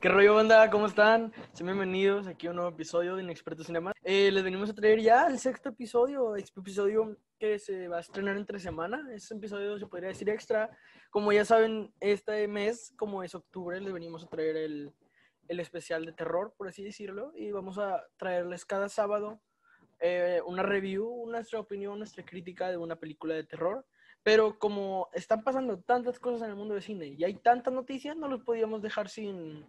¿Qué rollo, banda? ¿Cómo están? Sean bienvenidos aquí a un nuevo episodio de Inexperto Cinema. Eh, les venimos a traer ya el sexto episodio, episodio que se va a estrenar entre semana. Este episodio se podría decir extra. Como ya saben, este mes, como es octubre, les venimos a traer el, el especial de terror, por así decirlo. Y vamos a traerles cada sábado eh, una review, nuestra opinión, nuestra crítica de una película de terror. Pero como están pasando tantas cosas en el mundo del cine y hay tantas noticias, no los podíamos dejar sin,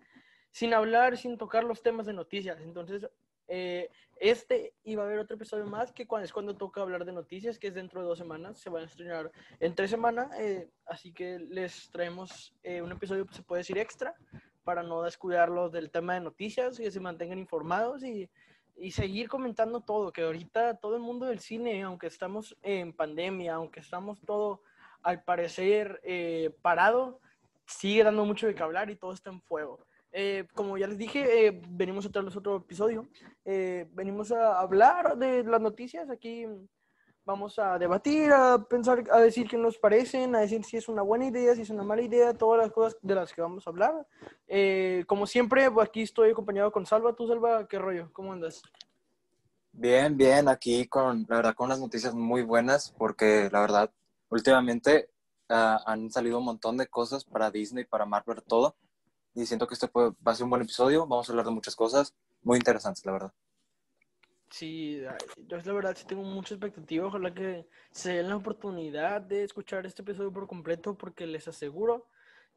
sin hablar, sin tocar los temas de noticias. Entonces, eh, este iba a haber otro episodio más que cuando, es cuando toca hablar de noticias, que es dentro de dos semanas. Se van a estrenar en tres semanas, eh, así que les traemos eh, un episodio, se puede decir extra, para no descuidarlos del tema de noticias, que se mantengan informados y, y seguir comentando todo, que ahorita todo el mundo del cine, aunque estamos en pandemia, aunque estamos todo al parecer parado, sigue dando mucho de que hablar y todo está en fuego. Eh, como ya les dije, eh, venimos a traerles otro episodio. Eh, venimos a hablar de las noticias. Aquí vamos a debatir, a pensar, a decir qué nos parecen, a decir si es una buena idea, si es una mala idea, todas las cosas de las que vamos a hablar. como siempre, aquí estoy acompañado con Salva. ¿Tú, Salva, qué rollo? ¿Cómo andas? Bien, bien, aquí con, la verdad, con unas noticias muy buenas, porque la verdad, últimamente ah, han salido un montón de cosas para Disney, para Marvel, todo y siento que este va a ser un buen episodio. Vamos a hablar de muchas cosas muy interesantes, la verdad. Sí, yo la verdad sí tengo mucha expectativa. Ojalá que se den la oportunidad de escuchar este episodio por completo porque les aseguro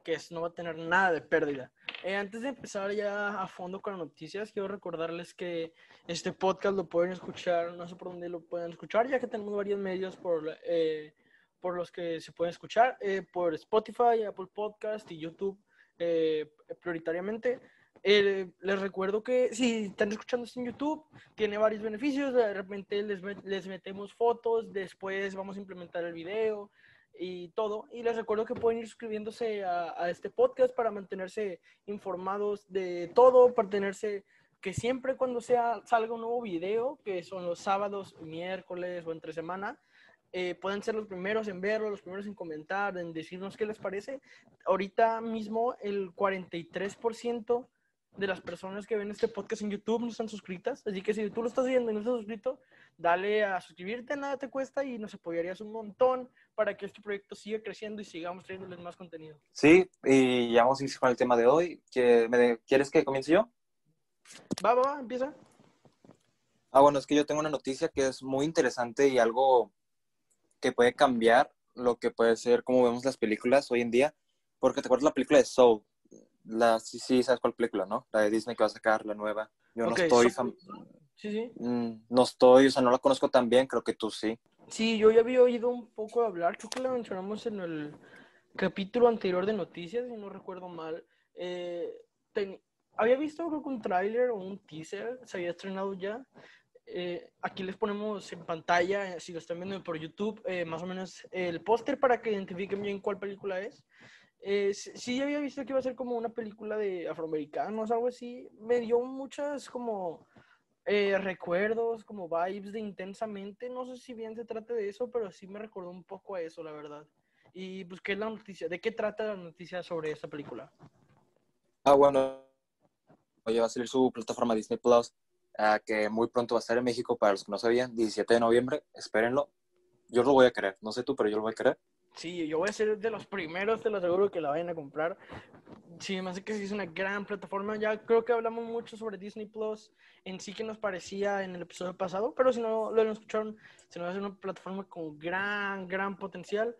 que no va a tener nada de pérdida. Eh, antes de empezar ya a fondo con las noticias, quiero recordarles que este podcast lo pueden escuchar, no sé por dónde lo pueden escuchar, ya que tenemos varios medios por, eh, por los que se pueden escuchar, eh, por Spotify, Apple Podcast y YouTube. Eh, prioritariamente. Eh, les recuerdo que si están escuchando esto en YouTube, tiene varios beneficios. De repente les, les metemos fotos, después vamos a implementar el video y todo. Y les recuerdo que pueden ir suscribiéndose a, a este podcast para mantenerse informados de todo, para tenerse que siempre cuando sea, salga un nuevo video, que son los sábados, miércoles o entre semana, eh, pueden ser los primeros en verlo, los primeros en comentar, en decirnos qué les parece. Ahorita mismo el 43% de las personas que ven este podcast en YouTube no están suscritas, así que si tú lo estás viendo y no estás suscrito, dale a suscribirte, nada te cuesta y nos apoyarías un montón para que este proyecto siga creciendo y sigamos trayéndoles más contenido. Sí, y ya vamos a iniciar con el tema de hoy. ¿Quieres que comience yo? Va, va, va, empieza. Ah, bueno, es que yo tengo una noticia que es muy interesante y algo que puede cambiar lo que puede ser como vemos las películas hoy en día. Porque te acuerdas la película de Soul. La, sí, sí, sabes cuál película, ¿no? La de Disney que va a sacar, la nueva. Yo no estoy. Sí, sí. Mm, no estoy, o sea, no la conozco tan bien, creo que tú sí. Sí, yo ya había oído un poco hablar, creo que la mencionamos en el capítulo anterior de noticias, si no recuerdo mal. Eh, había visto creo que un tráiler o un teaser, se había estrenado ya, eh, aquí les ponemos en pantalla, eh, si lo están viendo por YouTube, eh, más o menos el póster para que identifiquen bien cuál película es. sí, había visto que iba a ser como una película de afroamericanos, algo así. Me dio muchas como recuerdos, como vibes de intensamente. No sé si bien se trata de eso, pero sí me recordó un poco a eso, la verdad. Y pues, ¿qué es la noticia? ¿De qué trata la noticia sobre esta película? Ah, bueno. Oye, va a salir su plataforma Disney Plus que muy pronto va a estar en México, para los que no sabían, 17 de noviembre, espérenlo. Yo lo voy a querer, no sé tú, pero yo lo voy a querer. Sí, yo voy a ser de los primeros, te lo aseguro, que la vayan a comprar. Sí, me hace que sí es una gran plataforma. Ya creo que hablamos mucho sobre Disney Plus en sí que nos parecía en el episodio pasado, pero si no lo escucharon, se nos hace una plataforma con gran, gran potencial.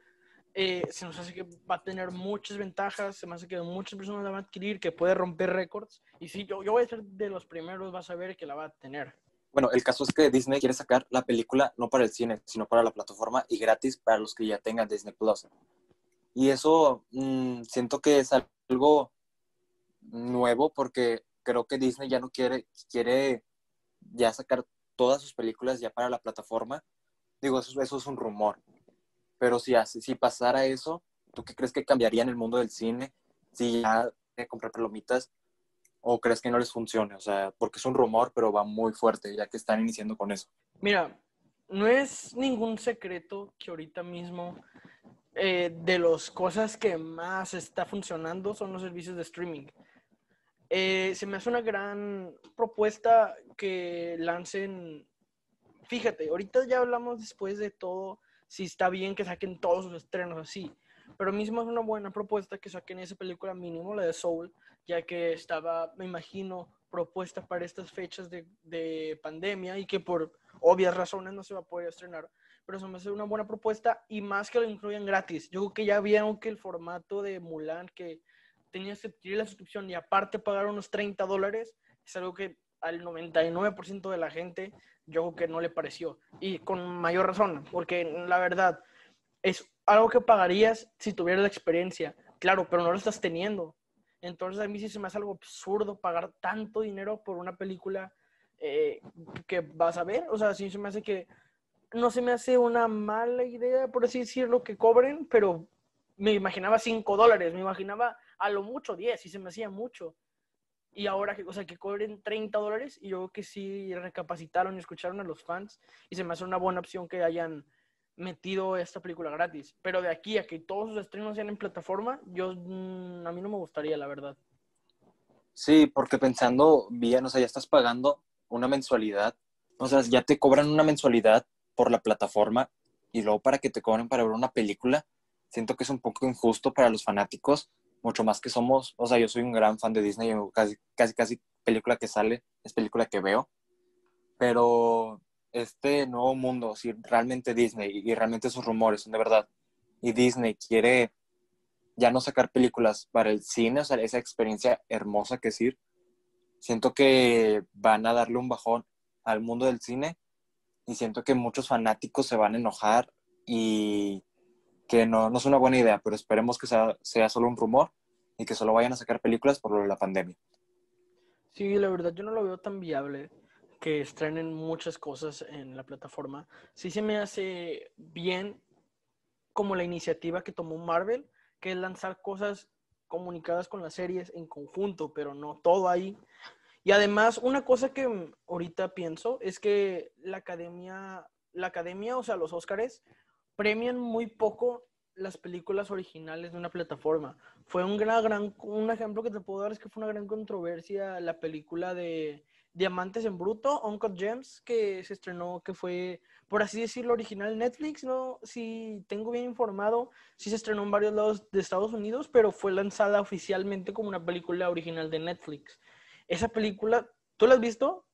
Eh, se nos hace que va a tener muchas ventajas, se me hace que muchas personas la van a adquirir, que puede romper récords. Y sí, yo, yo voy a ser de los primeros, vas a ver que la va a tener. Bueno, el caso es que Disney quiere sacar la película no para el cine, sino para la plataforma y gratis para los que ya tengan Disney Plus. Y eso mm, siento que es algo nuevo porque creo que Disney ya no quiere, quiere ya sacar todas sus películas ya para la plataforma. Digo, eso, eso es un rumor. Pero si, si pasara eso, ¿tú qué crees que cambiaría en el mundo del cine? Si ya que comprar palomitas o crees que no les funcione? O sea, porque es un rumor, pero va muy fuerte ya que están iniciando con eso. Mira, no es ningún secreto que ahorita mismo eh, de las cosas que más está funcionando son los servicios de streaming. Eh, se me hace una gran propuesta que lancen. Fíjate, ahorita ya hablamos después de todo, si está bien que saquen todos sus estrenos así. Pero mismo es una buena propuesta que saquen esa película mínimo, la de Soul, ya que estaba, me imagino, propuesta para estas fechas de, de pandemia y que por obvias razones no se va a poder estrenar. Pero eso me hace una buena propuesta y más que lo incluyan gratis. Yo creo que ya vieron que el formato de Mulan, que tenías que adquirir la suscripción y aparte pagar unos 30 dólares, es algo que al 99% de la gente yo creo que no le pareció. Y con mayor razón, porque la verdad es algo que pagarías si tuvieras la experiencia, claro, pero no lo estás teniendo. Entonces a mí sí se me hace algo absurdo pagar tanto dinero por una película eh, que vas a ver. O sea, sí se me hace que no se me hace una mala idea, por así decirlo, que cobren, pero me imaginaba 5 dólares, me imaginaba a lo mucho 10 y se me hacía mucho. Y ahora, que, o sea, que cobren 30 dólares, y yo que sí recapacitaron y escucharon a los fans, y se me hace una buena opción que hayan metido esta película gratis. Pero de aquí a que todos sus estrenos sean en plataforma, yo mm, a mí no me gustaría, la verdad. Sí, porque pensando bien, o sea, ya estás pagando una mensualidad, o sea, ya te cobran una mensualidad por la plataforma y luego para que te cobren para ver una película, siento que es un poco injusto para los fanáticos mucho más que somos, o sea, yo soy un gran fan de Disney, casi, casi, casi película que sale es película que veo, pero este nuevo mundo, si realmente Disney y realmente sus rumores son de verdad, y Disney quiere ya no sacar películas para el cine, o sea, esa experiencia hermosa que es ir, siento que van a darle un bajón al mundo del cine y siento que muchos fanáticos se van a enojar y que no, no es una buena idea, pero esperemos que sea, sea solo un rumor y que solo vayan a sacar películas por la pandemia. Sí, la verdad yo no lo veo tan viable que estrenen muchas cosas en la plataforma. Sí se me hace bien como la iniciativa que tomó Marvel, que es lanzar cosas comunicadas con las series en conjunto, pero no todo ahí. Y además, una cosa que ahorita pienso es que la academia, la academia, o sea, los Óscares, premian muy poco las películas originales de una plataforma. Fue un gran, gran, un ejemplo que te puedo dar es que fue una gran controversia la película de Diamantes en Bruto, Uncut Gems, que se estrenó, que fue, por así decirlo, original Netflix, ¿no? Si tengo bien informado, sí se estrenó en varios lados de Estados Unidos, pero fue lanzada oficialmente como una película original de Netflix. Esa película, ¿tú la has visto?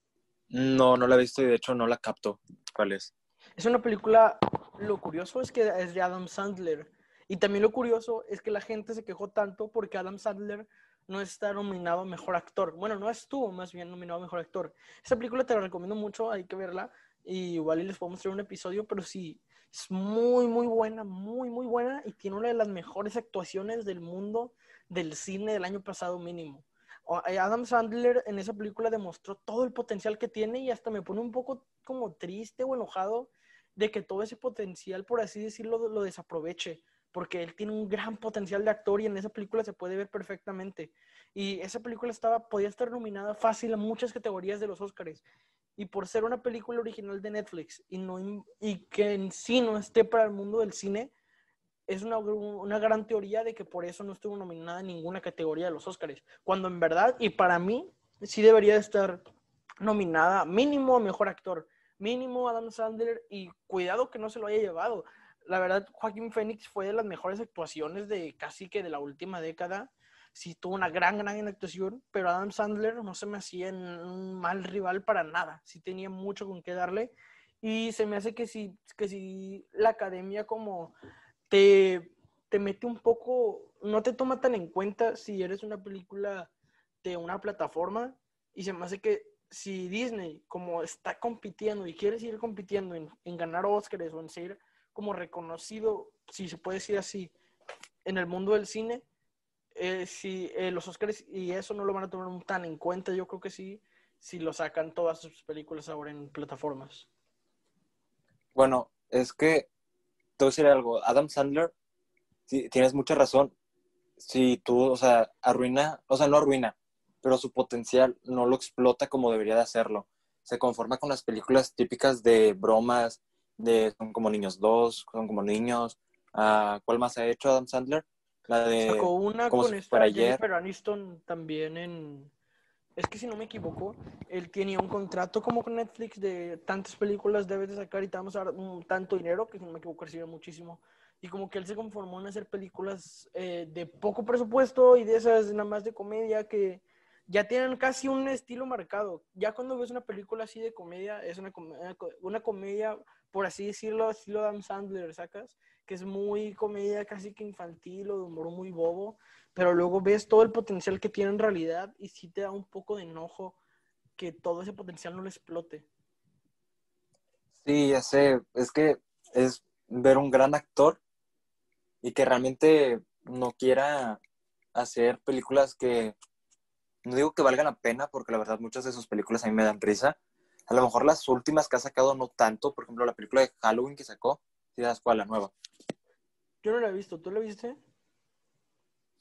No, no la he visto y de hecho no la capto. ¿Cuál es? Es una película, lo curioso es que es de Adam Sandler. Y también lo curioso es que la gente se quejó tanto porque Adam Sandler no está nominado a Mejor Actor. Bueno, no estuvo más bien nominado a Mejor Actor. Esa película te la recomiendo mucho, hay que verla. Y igual les podemos hacer un episodio, pero sí, es muy, muy buena, muy, muy buena. Y tiene una de las mejores actuaciones del mundo del cine del año pasado mínimo. Eh, Adam Sandler en esa película demostró todo el potencial que tiene y hasta me pone un poco como triste o enojado de que todo ese potencial, por así decirlo, lo desaproveche, porque él tiene un gran potencial de actor y en esa película se puede ver perfectamente. Y esa película estaba, podía estar nominada fácil a muchas categorías de los Oscars. Y por ser una película original de Netflix y, no, y que en sí no esté para el mundo del cine, es una, una gran teoría de que por eso no estuvo nominada en ninguna categoría de los Oscars. Cuando en verdad, y para mí, sí debería estar nominada mínimo a mejor actor mínimo Adam Sandler y cuidado que no se lo haya llevado. La verdad, Joaquín Phoenix fue de las mejores actuaciones de casi que de la última década. Sí, tuvo una gran, gran actuación, pero Adam Sandler no se me hacía un mal rival para nada. Sí tenía mucho con qué darle. Y se me hace que si, que si la academia como te, te mete un poco, no te toma tan en cuenta si eres una película de una plataforma. Y se me hace que si Disney, como está compitiendo y quiere seguir compitiendo en, ganar Oscars o en ser como reconocido, si se puede decir así, en el mundo del cine, eh, si eh, los Oscars y eso no lo van a tomar tan en cuenta, yo creo que sí, si lo sacan todas sus películas ahora en plataformas. Bueno, es que, te voy a decir algo, Adam Sandler, tienes mucha razón, si tú, o sea, arruina, o sea, no arruina, pero su potencial no lo explota como debería de hacerlo. Se conforma con las películas típicas de bromas, de Son como niños dos, Son como niños. Uh, ¿Cuál más ha hecho Adam Sandler? La de... Sacó una con esta Jennifer Aniston también en... Es que si no me equivoco, él tenía un contrato como con Netflix de tantas películas debes de sacar y te vamos a dar un, tanto dinero, que si no me equivoco recibe muchísimo. Y como que él se conformó en hacer películas eh, de poco presupuesto y de esas nada más de comedia que ya tienen casi un estilo marcado. Ya cuando ves una película así de comedia, es una, una comedia por así decirlo, estilo Adam Sandler, ¿sacas? Que es muy comedia casi que infantil o de humor muy bobo, pero luego ves todo el potencial que tiene en realidad y sí te da un poco de enojo que todo ese potencial no lo explote. Sí, ya sé, es que es ver un gran actor y que realmente no quiera hacer películas que, no digo que valgan la pena, porque la verdad muchas de sus películas a mí me dan risa. A lo mejor las últimas que ha sacado no tanto, por ejemplo la película de Halloween que sacó, si das cuál, la nueva. Yo no la he visto, ¿tú la viste?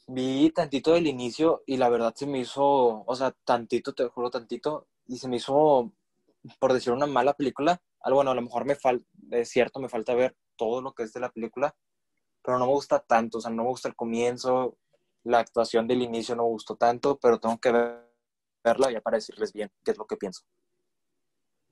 Vi tantito del inicio y la verdad se me hizo, o sea, tantito, te juro tantito, y se me hizo, por decir una mala película, algo bueno, a lo mejor me falta, es cierto, me falta ver todo lo que es de la película, pero no me gusta tanto, o sea, no me gusta el comienzo, la actuación del inicio no gustó tanto, pero tengo que verla ya para decirles bien qué es lo que pienso.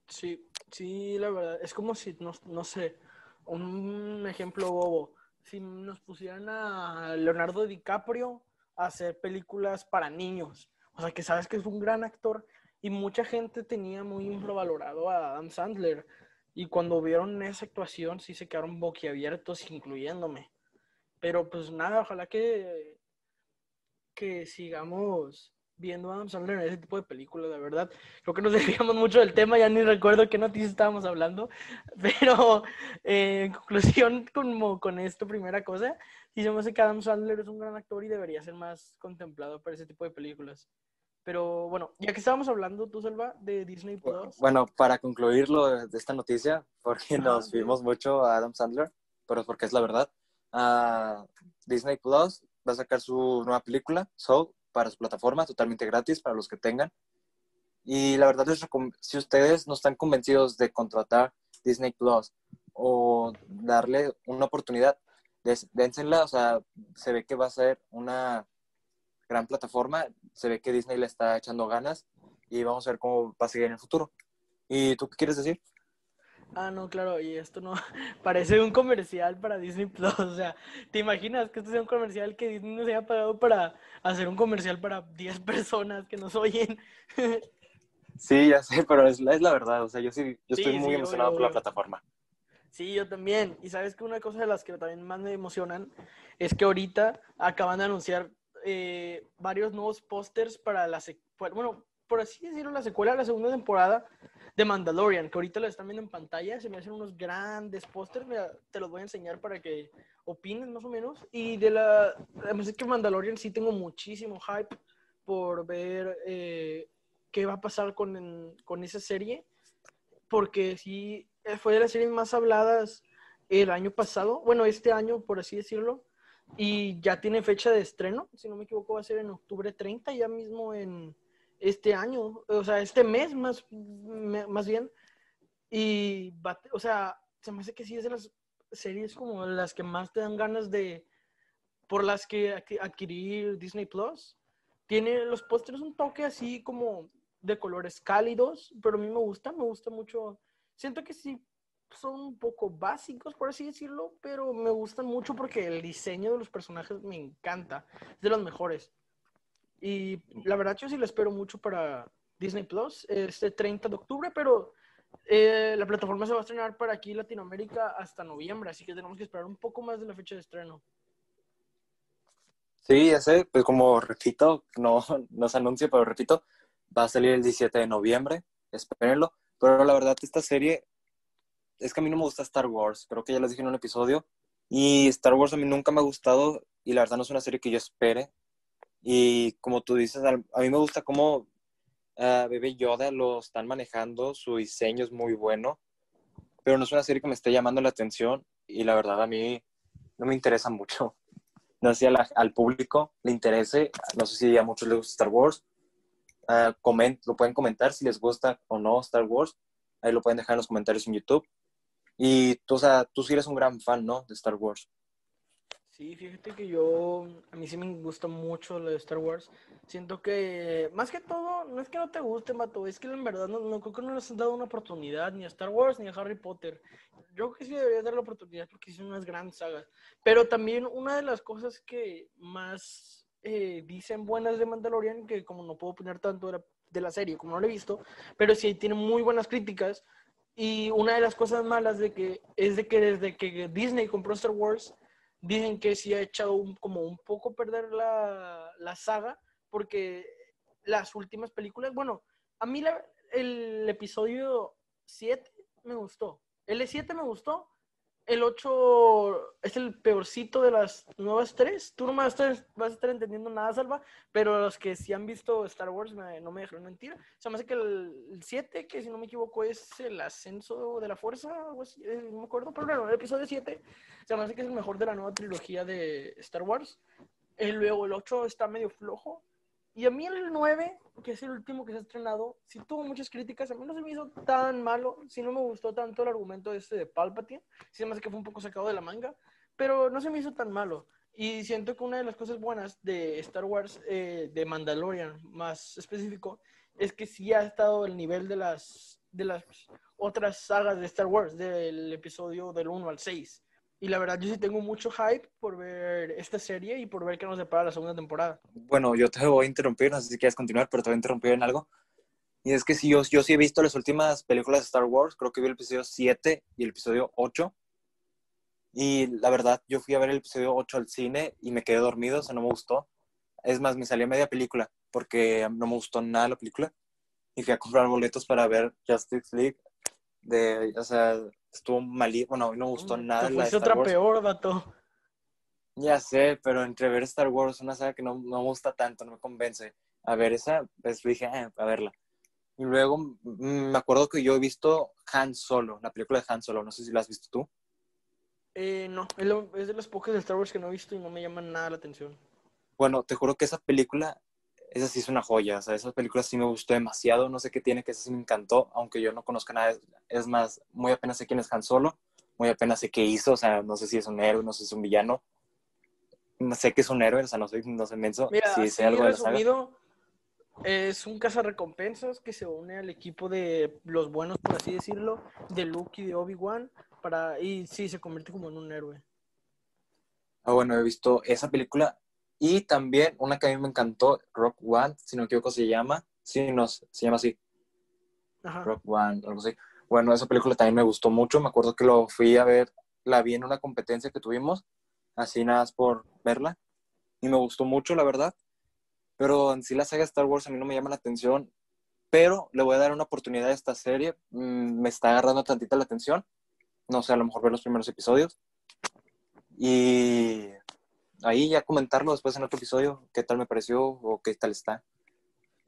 Sí, sí, la verdad, es como si, no, no sé, un ejemplo bobo, si nos pusieran a Leonardo DiCaprio a hacer películas para niños, o sea, que sabes que es un gran actor y mucha gente tenía muy infravalorado a Adam Sandler y cuando vieron esa actuación sí se quedaron boquiabiertos, incluyéndome. Pero pues nada, ojalá que, que sigamos viendo a Adam Sandler en ese tipo de películas, de verdad. Creo que nos desviamos mucho del tema, ya ni recuerdo qué noticias estábamos hablando, pero eh, en conclusión, como con esto, primera cosa, sí se me hace que Adam Sandler es un gran actor y debería ser más contemplado para ese tipo de películas. Pero bueno, ya que estábamos hablando, tú, Selva, de Disney Plus. Bueno, para concluirlo de esta noticia, porque nos vimos mucho a Adam Sandler, pero porque es la verdad, uh, Disney Plus va a sacar su nueva película, Soul, para su plataforma, totalmente gratis para los que tengan. Y la verdad es si ustedes no están convencidos de contratar Disney Plus o darle una oportunidad, dénsela, o sea, se ve que va a ser una gran plataforma, se ve que Disney le está echando ganas y vamos a ver cómo va a seguir en el futuro. ¿Y tú qué quieres decir? Ah, no, claro, y esto no parece un comercial para Disney Plus. O sea, ¿te imaginas que esto sea un comercial que Disney nos haya pagado para hacer un comercial para 10 personas que nos oyen? Sí, ya sé, pero es, es la verdad. O sea, yo sí, yo estoy muy emocionado por la plataforma. Sí, yo también. Y sabes que una cosa de las que también más me emocionan es que ahorita acaban de anunciar eh, varios nuevos pósters para la bueno, por así decirlo, la secuela de la segunda temporada de Mandalorian, que ahorita lo están viendo en pantalla, se me hacen unos grandes pósters, te los voy a enseñar para que opines más o menos. Y de la, además es que Mandalorian sí tengo muchísimo hype por ver eh, qué va a pasar con, con esa serie, porque sí fue de las series más habladas el año pasado, bueno, este año, por así decirlo, y ya tiene fecha de estreno, si no me equivoco va a ser en octubre 30, ya mismo en, este año, o sea, este mes más, más bien. Y, o sea, se me hace que sí es de las series como las que más te dan ganas de, por las que adquirir Disney Plus. Tiene los pósteres un toque así como de colores cálidos, pero a mí me gusta, me gusta mucho. Siento que sí son un poco básicos, por así decirlo, pero me gustan mucho porque el diseño de los personajes me encanta, es de los mejores. Y la verdad yo sí lo espero mucho para Disney Plus este 30 de octubre, pero eh, la plataforma se va a estrenar para aquí Latinoamérica hasta noviembre, así que tenemos que esperar un poco más de la fecha de estreno. Sí, ya sé, pues como repito, no, no se anuncia, pero repito, va a salir el 17 de noviembre, espérenlo. Pero la verdad, esta serie, es que a mí no me gusta Star Wars, creo que ya les dije en un episodio, y Star Wars a mí nunca me ha gustado, y la verdad no es una serie que yo espere, y como tú dices, a mí me gusta cómo uh, Yoda lo están manejando, su diseño es muy bueno, pero no es una serie que me esté llamando la atención y la verdad a mí no me interesa mucho. No sé si al público le interese, no sé si a muchos les gusta Star Wars. Uh, coment, lo pueden comentar si les gusta o no Star Wars. Ahí lo pueden dejar en los comentarios en YouTube. Y tú, o sea, tú sí eres un gran fan, ¿no? De Star Wars. Sí, fíjate que yo, a mí sí me gusta mucho lo de Star Wars. Siento que, más que todo, no es que no te guste, Mato, es que en verdad no, no creo que no les han dado una oportunidad ni a Star Wars ni a Harry Potter. Yo creo que sí debería dar la oportunidad porque son unas grandes sagas. Pero también una de las cosas que más eh, dicen buenas de Mandalorian, que como no puedo opinar tanto de la, de la serie, como no lo he visto, pero sí tiene muy buenas críticas. Y una de las cosas malas de que es de que desde que Disney compró Star Wars, dicen que sí ha echado un- como un poco perder la, la saga, porque las últimas películas, bueno, a mí la- el episodio 7 me gustó, el 7 me gustó, el 8 es el peorcito de las nuevas tres, tú no vas a estar, vas a estar entendiendo nada, Salva, pero los que sí han visto Star Wars me- no me dejaron mentir, o sea, me hace que el 7, que si no me equivoco es el ascenso de la fuerza, eh, no me acuerdo, pero bueno, el episodio 7 se me hace que es el mejor de la nueva trilogía de Star Wars. Eh, luego el 8 está medio flojo. Y a mí el 9, que es el último que se ha estrenado, sí tuvo muchas críticas. A mí no se me hizo tan malo. Sí no me gustó tanto el argumento este de Palpatine. Sí se me hace que fue un poco sacado de la manga. Pero no se me hizo tan malo. Y siento que una de las cosas buenas de Star Wars, eh, de Mandalorian más específico, es que sí ha estado al nivel de las, de las otras sagas de Star Wars, del episodio del 1 al 6. Y la verdad, yo sí tengo mucho hype por ver esta serie y por ver qué nos depara la segunda temporada. Bueno, yo te voy a interrumpir, no sé si quieres continuar, pero te voy a interrumpir en algo. Y es que sí, yo, yo sí he visto las últimas películas de Star Wars, creo que vi el episodio 7 y el episodio 8. Y la verdad, yo fui a ver el episodio 8 al cine y me quedé dormido, o sea, no me gustó. Es más, me salí media película porque no me gustó nada la película. Y fui a comprar boletos para ver Justice League. De, o sea, estuvo malito, bueno, a mí no me gustó nada. Te la de otra Wars. peor, vato. Ya sé, pero entre ver Star Wars, una saga que no, no me gusta tanto, no me convence. A ver, esa, pues dije, "Ah, a verla. Y luego mm, me acuerdo que yo he visto Han Solo, la película de Han Solo, no sé si la has visto tú. Eh, no, es, lo- es de las pocas de Star Wars que no he visto y no me llaman nada la atención. Bueno, te juro que esa película, esa sí es una joya, o sea, esa película sí me gustó demasiado, no sé qué tiene, que esa sí me encantó, aunque yo no conozca nada, es- más, muy apenas sé quién es Han Solo, muy apenas sé qué hizo, o sea, no sé si es un héroe, no sé si es un villano, no sé que es un héroe, o sea, no soy, no soy menso, Mira, si sé algo de la saga. es un cazarrecompensas que se une al equipo de los buenos, por así decirlo, de Luke y de Obi-Wan, para y sí, se convierte como en un héroe. Ah, bueno, he visto esa película y también una que a mí me encantó, Rock One, si no me equivoco se llama, sí, no, se llama así, Ajá. Rock One, algo así. Bueno, esa película también me gustó mucho, me acuerdo que lo fui a ver, la vi en una competencia que tuvimos, así nada más por verla, y me gustó mucho, la verdad, pero en sí la saga Star Wars a mí no me llama la atención, pero le voy a dar una oportunidad a esta serie, Mm, me está agarrando tantita la atención, no sé, a lo mejor ver los primeros episodios, y ahí ya comentarlo después en otro episodio, qué tal me pareció o qué tal está.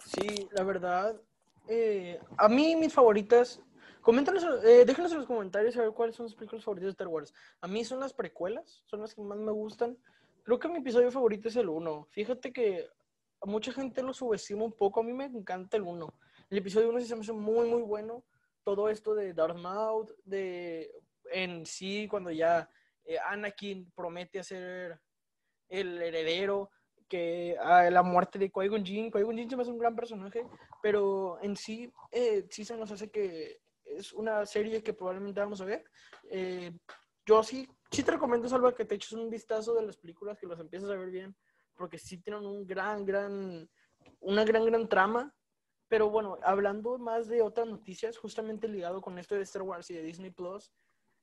Sí, la verdad, eh, a mí mis favoritas, coméntanos, eh, déjenos en los comentarios a ver cuáles son sus películas favoritas de Star Wars. A mí son las precuelas, son las que más me gustan. Creo que mi episodio favorito es el 1. Fíjate que mucha gente lo subestima un poco, a mí me encanta el 1. El episodio 1 sí se me hace muy, muy bueno. Todo esto de Darth Maul, de en sí, cuando ya eh, Anakin promete hacer el heredero, que a la muerte de Qui-Gon Jinn, Qui-Gon Jinn se me hace un gran personaje, pero en sí, eh, sí se nos hace que es una serie que probablemente vamos a ver. Eh, yo sí, sí te recomiendo, Salva, que te eches un vistazo de las películas, que las empieces a ver bien, porque sí tienen un gran, gran, una gran, gran trama. Pero bueno, hablando más de otras noticias, justamente ligado con esto de Star Wars y de Disney Plus,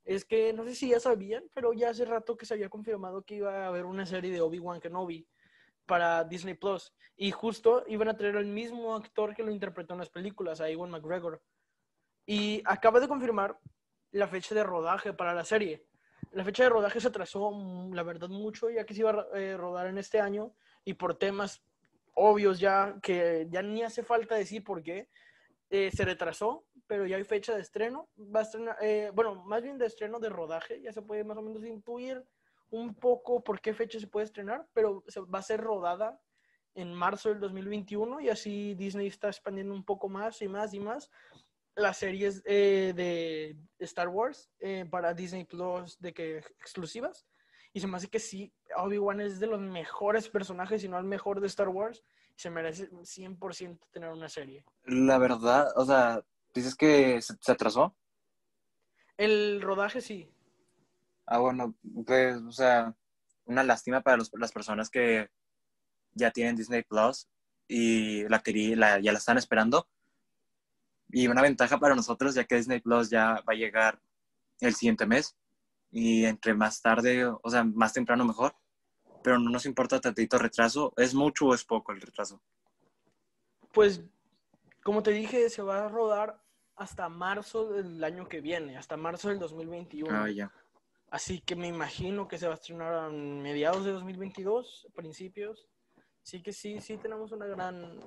es que no sé si ya sabían, pero ya hace rato que se había confirmado que iba a haber una serie de Obi-Wan Kenobi para Disney Plus. Y justo iban a traer al mismo actor que lo interpretó en las películas, a Ewan McGregor. Y acaba de confirmar la fecha de rodaje para la serie. La fecha de rodaje se atrasó, la verdad, mucho, ya que se iba a eh, rodar en este año y por temas obvios ya que ya ni hace falta decir por qué, eh, se retrasó, pero ya hay fecha de estreno. Eh, bueno, más bien de estreno de rodaje, ya se puede más o menos intuir un poco por qué fecha se puede estrenar, pero va a ser rodada en marzo del 2021 y así Disney está expandiendo un poco más y más y más las series eh, de Star Wars eh, para Disney Plus de que exclusivas Y se me hace que sí, Obi-Wan es de los mejores personajes, si no el mejor de Star Wars. Se merece 100% tener una serie. La verdad, o sea, dices que se, se atrasó. El rodaje sí. Ah, bueno, pues, o sea, una lástima para los- las personas que ya tienen Disney Plus y la, querí- la- ya la están esperando. Y una ventaja para nosotros, ya que Disney Plus ya va a llegar el siguiente mes. Y entre más tarde, o sea, más temprano mejor. Pero no nos importa tantito retraso. ¿Es mucho o es poco el retraso? Pues, como te dije, se va a rodar hasta marzo del año que viene, hasta marzo del 2021. Ah, ya. Así que me imagino que se va a estrenar a mediados de 2022, principios. Así que sí, sí tenemos una gran,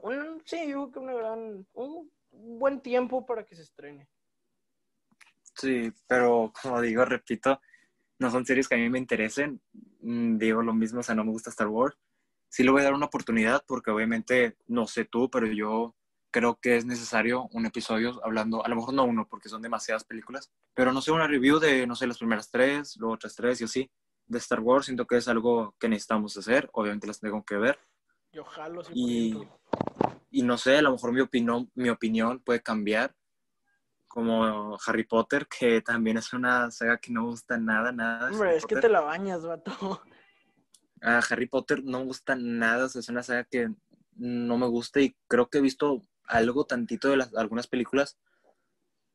un, sí, yo creo que una gran, un buen tiempo para que se estrene. Sí, pero como digo, repito, no son series que a mí me interesen. Mm, Digo lo mismo, o sea, no me gusta Star Wars. Sí le voy a dar una oportunidad porque obviamente, no sé tú, pero yo creo que es necesario un episodio hablando, a lo mejor no uno porque son demasiadas películas, pero no sé, una review de, no sé, las primeras tres, luego otras tres y así, de Star Wars. Siento que es algo que necesitamos hacer, obviamente las tengo que ver. Yo jalo 100%. Y, y no sé, a lo mejor mi opinión, mi opinión puede cambiar, como Harry Potter, que también es una saga que no me gusta nada, nada. Hombre, Harry es que Potter. te la bañas, vato. A Harry Potter no me gusta nada, o sea, es una saga que no me gusta y creo que he visto algo tantito de las, algunas películas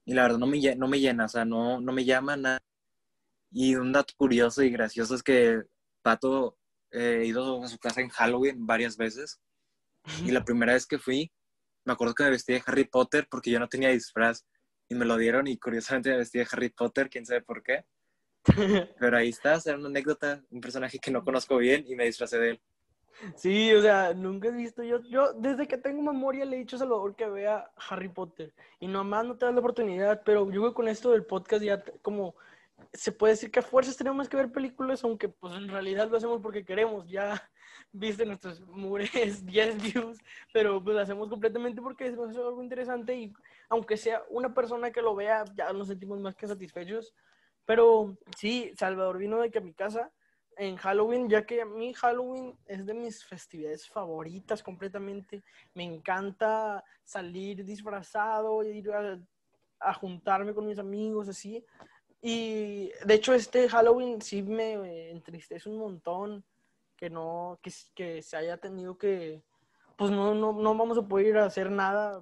y la verdad no me, no me llena, o sea, no, no me llama nada. Y un dato curioso y gracioso es que Pato eh, he ido a su casa en Halloween varias veces y la primera vez que fui, me acuerdo que me vestí de Harry Potter porque yo no tenía disfraz y me lo dieron y curiosamente me vestí de Harry Potter, quién sabe por qué. Pero ahí está, sea, una anécdota, un personaje que no conozco bien y me disfracé de él. Sí, o sea, nunca he visto. Yo, yo desde que tengo memoria le he dicho a Salvador que vea Harry Potter. Y nomás no te das la oportunidad, pero yo creo que con esto del podcast ya como se puede decir que a fuerzas tenemos que ver películas, aunque pues en realidad lo hacemos porque queremos. Ya viste nuestros mures 10 views, pero pues lo hacemos completamente porque es algo interesante y aunque sea una persona que lo vea, ya nos sentimos más que satisfechos. Pero sí, Salvador vino de que a mi casa en Halloween, ya que a mí Halloween es de mis festividades favoritas completamente. Me encanta salir disfrazado, ir a, juntarme con mis amigos, así. Y de hecho este Halloween sí me entristece un montón que no, que, que se haya tenido que, pues no, no, no vamos a poder ir a hacer nada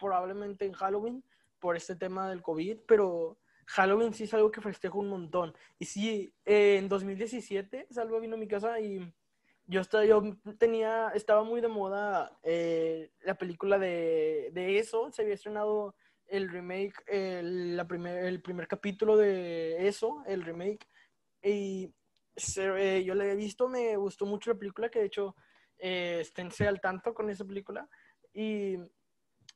probablemente en Halloween por este tema del COVID, pero Halloween sí es algo que festejo un montón. Y sí, eh, en 2017 Salva vino a mi casa y yo, estaba, yo tenía, estaba muy de moda eh, la película de, de eso. Se había estrenado el remake, el, la primer, el primer capítulo de eso, el remake. Y se- eh, yo la he visto, me gustó mucho la película, que de hecho eh, esténse al tanto con esa película. Y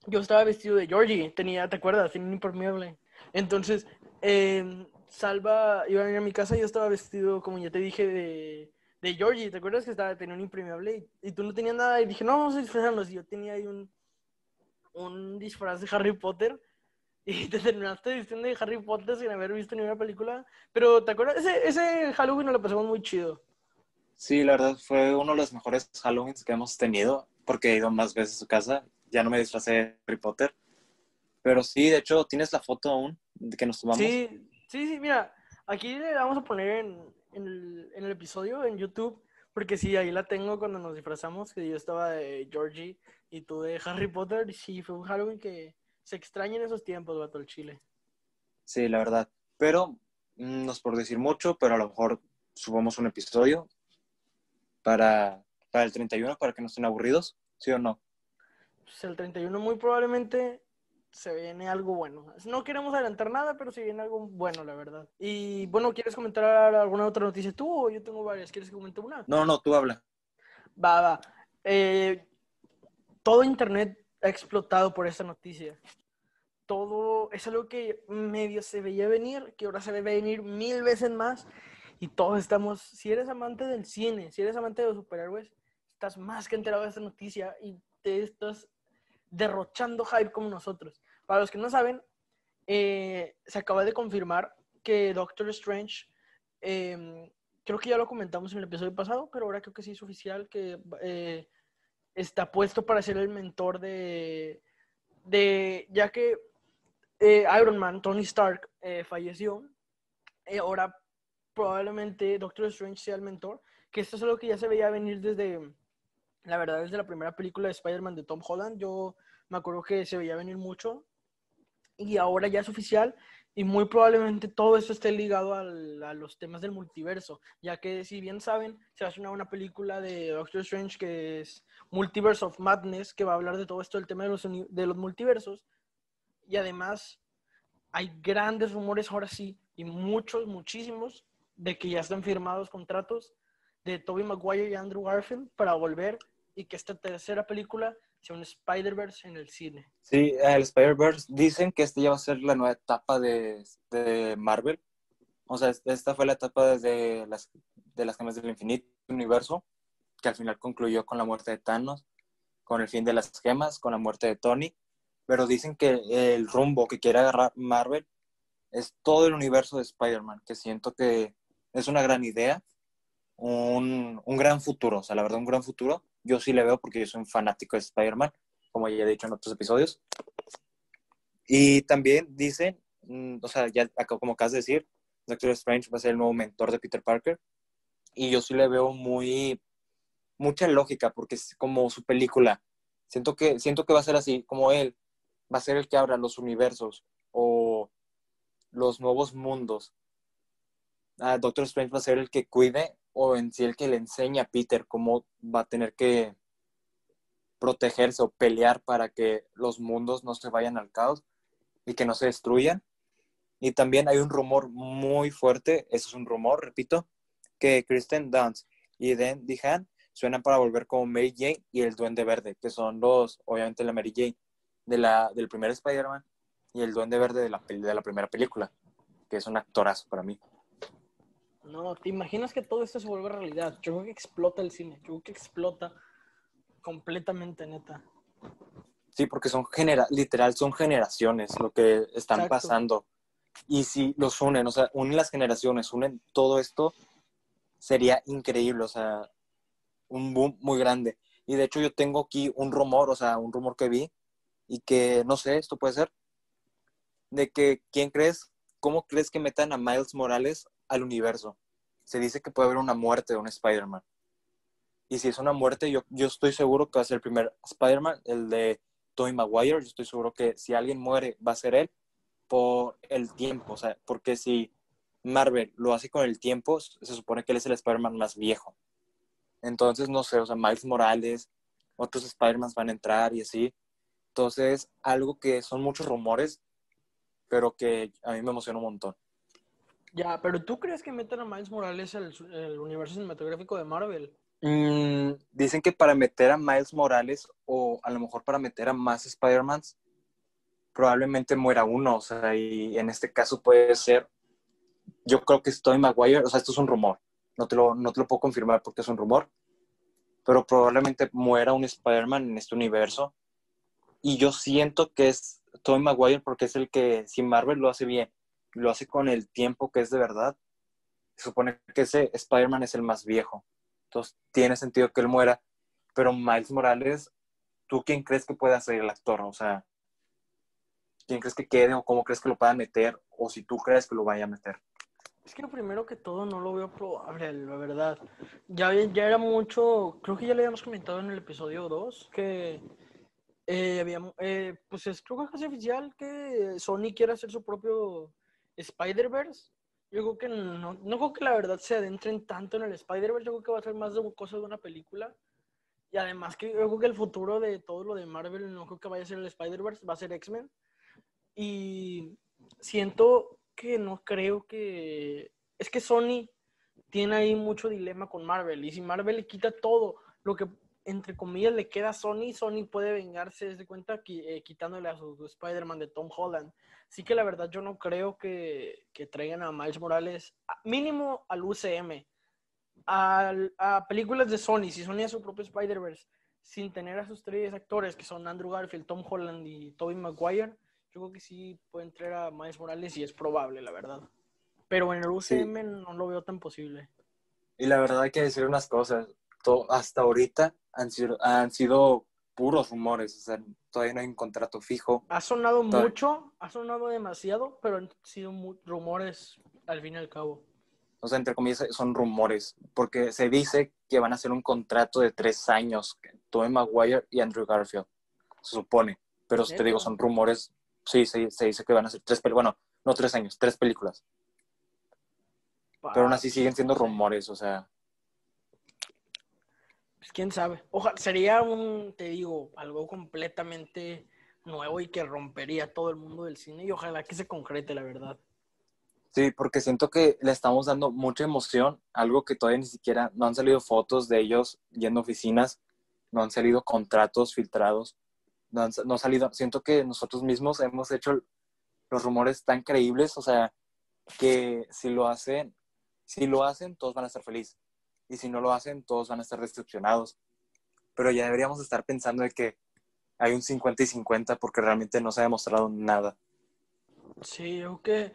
yo estaba vestido de Georgie, tenía, ¿te acuerdas? Tenía un impermeable. Entonces, eh, Salva iba a venir a mi casa y yo estaba vestido, como ya te dije, de, de Georgie. ¿Te acuerdas que estaba, tenía un impermeable y, y tú no tenías nada? Y dije, no, vamos a disfrazarnos. Y yo tenía ahí un, un disfraz de Harry Potter. Y te terminaste vistiendo de Harry Potter sin haber visto ninguna película. Pero, ¿te acuerdas? Ese, ese Halloween nos lo pasamos muy chido. Sí, la verdad fue uno de los mejores Halloweens que hemos tenido, porque he ido más veces a su casa. Ya no me disfracé de Harry Potter. Pero sí, de hecho, tienes la foto aún de que nos tomamos. Sí, sí, sí, mira, aquí le vamos a poner en, en el, en el episodio en YouTube, porque sí, ahí la tengo cuando nos disfrazamos, que yo estaba de Georgie y tú de Harry Potter, y sí, fue un Halloween que se extraña en esos tiempos, vato, el Chile. Sí, la verdad. Pero mm, no es por decir mucho, pero a lo mejor subamos un episodio para, para el 31 para que no estén aburridos, ¿sí o no? Pues el 31 muy probablemente se viene algo bueno. No queremos adelantar nada, pero se viene algo bueno, la verdad. Y bueno, ¿quieres comentar alguna otra noticia tú o yo tengo varias? ¿Quieres que comente una? No, no, tú habla. Va, va. Eh, todo Internet ha explotado por esta noticia. Todo es algo que medio se veía venir, que ahora se ve venir mil veces más. Y todos estamos, si eres amante del cine, si eres amante de los superhéroes, estás más que enterado de esta noticia y te estás derrochando hype como nosotros. Para los que no saben, eh, se acaba de confirmar que Doctor Strange em, creo que ya lo comentamos en el episodio pasado, pero ahora creo que sí es oficial que eh, está puesto para ser el mentor de, de ya que eh, Iron Man, Tony Stark, falleció, ahora probablemente Doctor Strange sea el mentor, que esto es algo que ya se veía venir desde, la verdad, desde la primera película de Spider-Man de Tom Holland, yo me acuerdo que se veía venir mucho, y ahora ya es oficial y muy probablemente todo eso esté ligado al, a los temas del multiverso, ya que si bien saben, se va a hacer una película de Doctor Strange que es Multiverse of Madness, que va a hablar de todo esto, el tema de los, de los multiversos. Y además hay grandes rumores ahora sí, y muchos, muchísimos, de que ya están firmados contratos de Tobey Maguire y Andrew Garfield para volver y que esta tercera película sea un Spider-Verse en el cine. Sí, el Spider-Verse dicen que esta ya va a ser la nueva etapa de, de Marvel. O sea, esta fue la etapa desde las, de las gemas del infinito universo, que al final concluyó con la muerte de Thanos, con el fin de las gemas, con la muerte de Tony. Pero dicen que el rumbo que quiere agarrar Marvel es todo el universo de Spider-Man, que siento que es una gran idea, un, un gran futuro, o sea, la verdad, un gran futuro yo sí le veo porque yo soy un fanático de Spider-Man, como ya he dicho en otros episodios. Y también dicen, mm, o sea, ya como acabas de decir, Doctor Strange va a ser el nuevo mentor de Peter Parker. Y yo sí le veo muy, mucha lógica, porque es como su película. Siento que, siento que va a ser así, como él, va a ser el que abra los universos o los nuevos mundos. Ah, Doctor Strange va a ser el que cuide o en sí el que le enseña a Peter cómo va a tener que protegerse o pelear para que los mundos no se vayan al caos y que no se destruyan. Y también hay un rumor muy fuerte, eso es un rumor, repito, que Kristen Dunst y Dan Dehan suenan para volver como Mary Jane y el Duende Verde, que son los, obviamente la Mary Jane de la, del primer Spider-Man y el Duende Verde de la, de la primera película, que es un actorazo para mí. No, ¿te imaginas que todo esto se vuelve realidad? Yo creo que explota el cine, yo creo que explota completamente, neta. Sí, porque son genera literal, son generaciones lo que están pasando. Y si los unen, o sea, unen las generaciones, unen todo esto, sería increíble, o sea, un boom muy grande. Y de hecho yo tengo aquí un rumor, o sea, un rumor que vi y que, no sé, esto puede ser, de que, ¿quién crees? ¿Cómo crees que metan a Miles Morales al universo. Se dice que puede haber una muerte de un Spider-Man. Y si es una muerte, yo, yo estoy seguro que va a ser el primer Spider-Man, el de Tobey Maguire. Yo estoy seguro que si alguien muere, va a ser él por el tiempo. O sea, porque si Marvel lo hace con el tiempo, se supone que él es el Spider-Man más viejo. Entonces, no sé, o sea, Miles Morales, otros Spider-Man van a entrar y así. Entonces, algo que son muchos rumores, pero que a mí me emociona un montón. Ya, pero ¿tú crees que meten a Miles Morales al el universo cinematográfico de Marvel? Mm, dicen que para meter a Miles Morales o a lo mejor para meter a más Spider-Mans, probablemente muera uno. O sea, y en este caso puede ser, yo creo que estoy Maguire, o sea, esto es un rumor. No te, lo, no te lo puedo confirmar porque es un rumor. Pero probablemente muera un Spider-Man en este universo. Y yo siento que es Tobey Maguire porque es el que, si Marvel lo hace bien lo hace con el tiempo que es de verdad, se supone que ese Spider-Man es el más viejo. Entonces tiene sentido que él muera. Pero Miles Morales, ¿tú quién crees que pueda ser el actor? O sea, ¿quién crees que quede o cómo crees que lo pueda meter? O si tú crees que lo vaya a meter. Es que primero que todo no lo veo probable, la verdad. Ya, ya era mucho, creo que ya le habíamos comentado en el episodio 2 que eh, había, eh, pues es creo que es oficial que Sony quiere hacer su propio Spider-Verse, yo creo que no, no creo que la verdad se adentren tanto en el Spider-Verse, yo creo que va a ser más de cosas de una película. Y además que yo creo que el futuro de todo lo de Marvel no creo que vaya a ser el Spider-Verse, va a ser X-Men. Y siento que no creo que... Es que Sony tiene ahí mucho dilema con Marvel. Y si Marvel le quita todo lo que entre comillas, le queda a Sony, Sony puede vengarse, de cuenta, eh, quitándole a su, Spider-Man de Tom Holland. Así que la verdad yo no creo que, que traigan a Miles Morales, mínimo al UCM, a, películas de Sony, si Sony es su propio Spider-Verse, sin tener a sus tres actores, que son Andrew Garfield, Tom Holland y Tobey Maguire, yo creo que sí pueden traer a Miles Morales y es probable, la verdad. Pero en el UCM no lo veo tan posible. Y la verdad hay que decir unas cosas. hasta ahorita han sido, han sido puros rumores. O sea, todavía no hay un contrato fijo. Ha sonado mucho, ha sonado demasiado, pero han sido rumores al fin y al cabo. O sea, entre comillas, son rumores, porque se dice que van a hacer un contrato de tres años, Tobey Maguire y Andrew Garfield, se supone. Pero te digo, son rumores, sí, se, se dice que van a ser tres, bueno, no tres años, tres películas. Pero aún así siguen siendo rumores, o sea. Pues quién sabe. Ojalá, sería un, te digo, algo completamente nuevo y que rompería todo el mundo del cine y ojalá que se concrete, la verdad. Sí, porque siento que le estamos dando mucha emoción, algo que todavía ni siquiera, no han salido fotos de ellos yendo a oficinas, no han salido contratos filtrados, no han no salido, siento que nosotros mismos hemos hecho los rumores tan creíbles, o sea, que si lo hacen, si lo hacen, todos van a estar felices. Y si no lo hacen, todos van a estar decepcionados. Pero ya deberíamos estar pensando de que hay un 50 y 50 porque realmente no se ha demostrado nada. Sí, que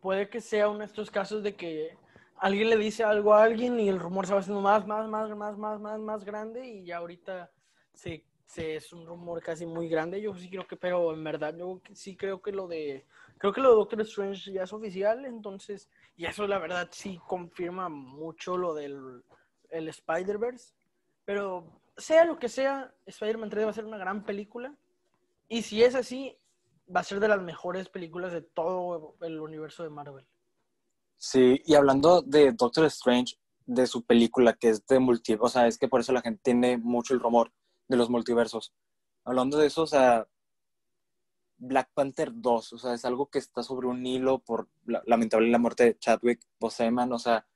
puede que sea uno de estos casos de que alguien le dice algo a alguien y el rumor se va haciendo más, más, más, más, más, más, más grande y ya ahorita se, se es un rumor casi muy grande. Yo sí creo que, pero en verdad yo sí creo que lo de Creo que lo de Doctor Strange ya es oficial, entonces, y eso la verdad sí confirma mucho lo del el Spider-Verse. Pero sea lo que sea, Spider-Man 3 va a ser una gran película. Y si es así, va a ser de las mejores películas de todo el universo de Marvel. Sí, y hablando de Doctor Strange, de su película que es de multiverso, o sea, es que por eso la gente tiene mucho el rumor de los multiversos. Hablando de eso, o sea, Black Panther 2, o sea, es algo que está sobre un hilo por lamentablemente la muerte de Chadwick Boseman, o sea,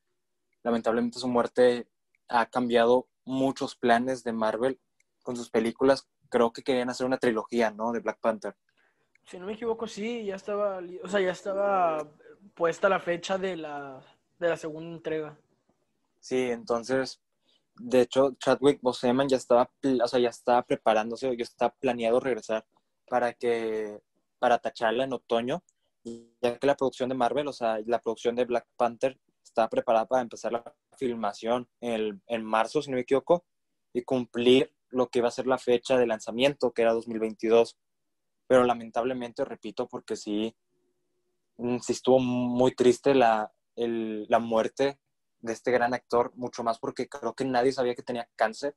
lamentablemente su muerte ha cambiado muchos planes de Marvel con sus películas. Creo que querían hacer una trilogía, ¿no? De Black Panther. Si no me equivoco, sí, ya estaba, o sea, ya estaba puesta la fecha de la, de la segunda entrega. Sí, entonces, de hecho, Chadwick Boseman ya estaba, o sea, ya estaba preparándose, ya está planeado regresar para que para tacharla en otoño, ya que la producción de Marvel, o sea, la producción de Black Panther está preparada para empezar la filmación en, en marzo, si no me equivoco, y cumplir lo que va a ser la fecha de lanzamiento, que era 2022. Pero lamentablemente, repito, porque sí, mm, sí estuvo muy triste la, el, la muerte de este gran actor, mucho más porque creo que nadie sabía que tenía cáncer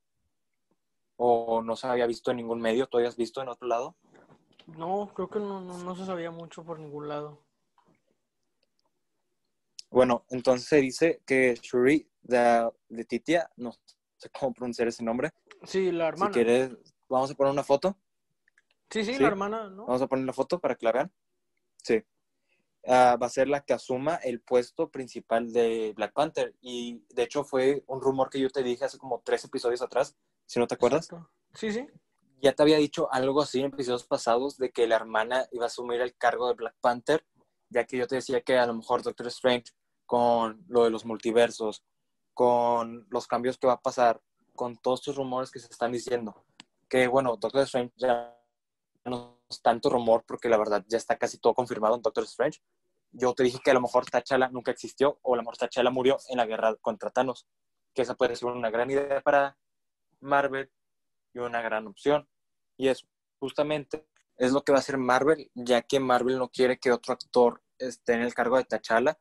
o no se había visto en ningún medio. ¿Tú habías visto en otro lado? No, creo que no, no, se sabía mucho por ningún lado. Bueno, entonces se dice que Shuri de, de Titia, no sé cómo pronunciar ese nombre. Sí, la hermana. Si quieres, vamos a poner una foto. Sí, sí, la hermana, ¿no? Vamos a poner la foto para que la vean. Sí. Ah, va a ser la que asuma el puesto principal de Black Panther. Y de hecho fue un rumor que yo te dije hace como tres episodios atrás, si no te acuerdas. Sí, sí ya te había dicho algo así en episodios pasados de que la hermana iba a asumir el cargo de Black Panther, ya que yo te decía que a lo mejor Doctor Strange con lo de los multiversos, con los cambios que va a pasar, con todos estos rumores que se están diciendo, que bueno, Doctor Strange ya no tanto rumor porque la verdad ya está casi todo confirmado en Doctor Strange. Yo te dije que a lo mejor T'Challa nunca existió o a lo mejor T'Challa murió en la guerra contra Thanos, que esa puede ser una gran idea para Marvel y una gran opción. Y es justamente es lo que va a hacer Marvel, ya que Marvel no quiere que otro actor esté en el cargo de T'Challa,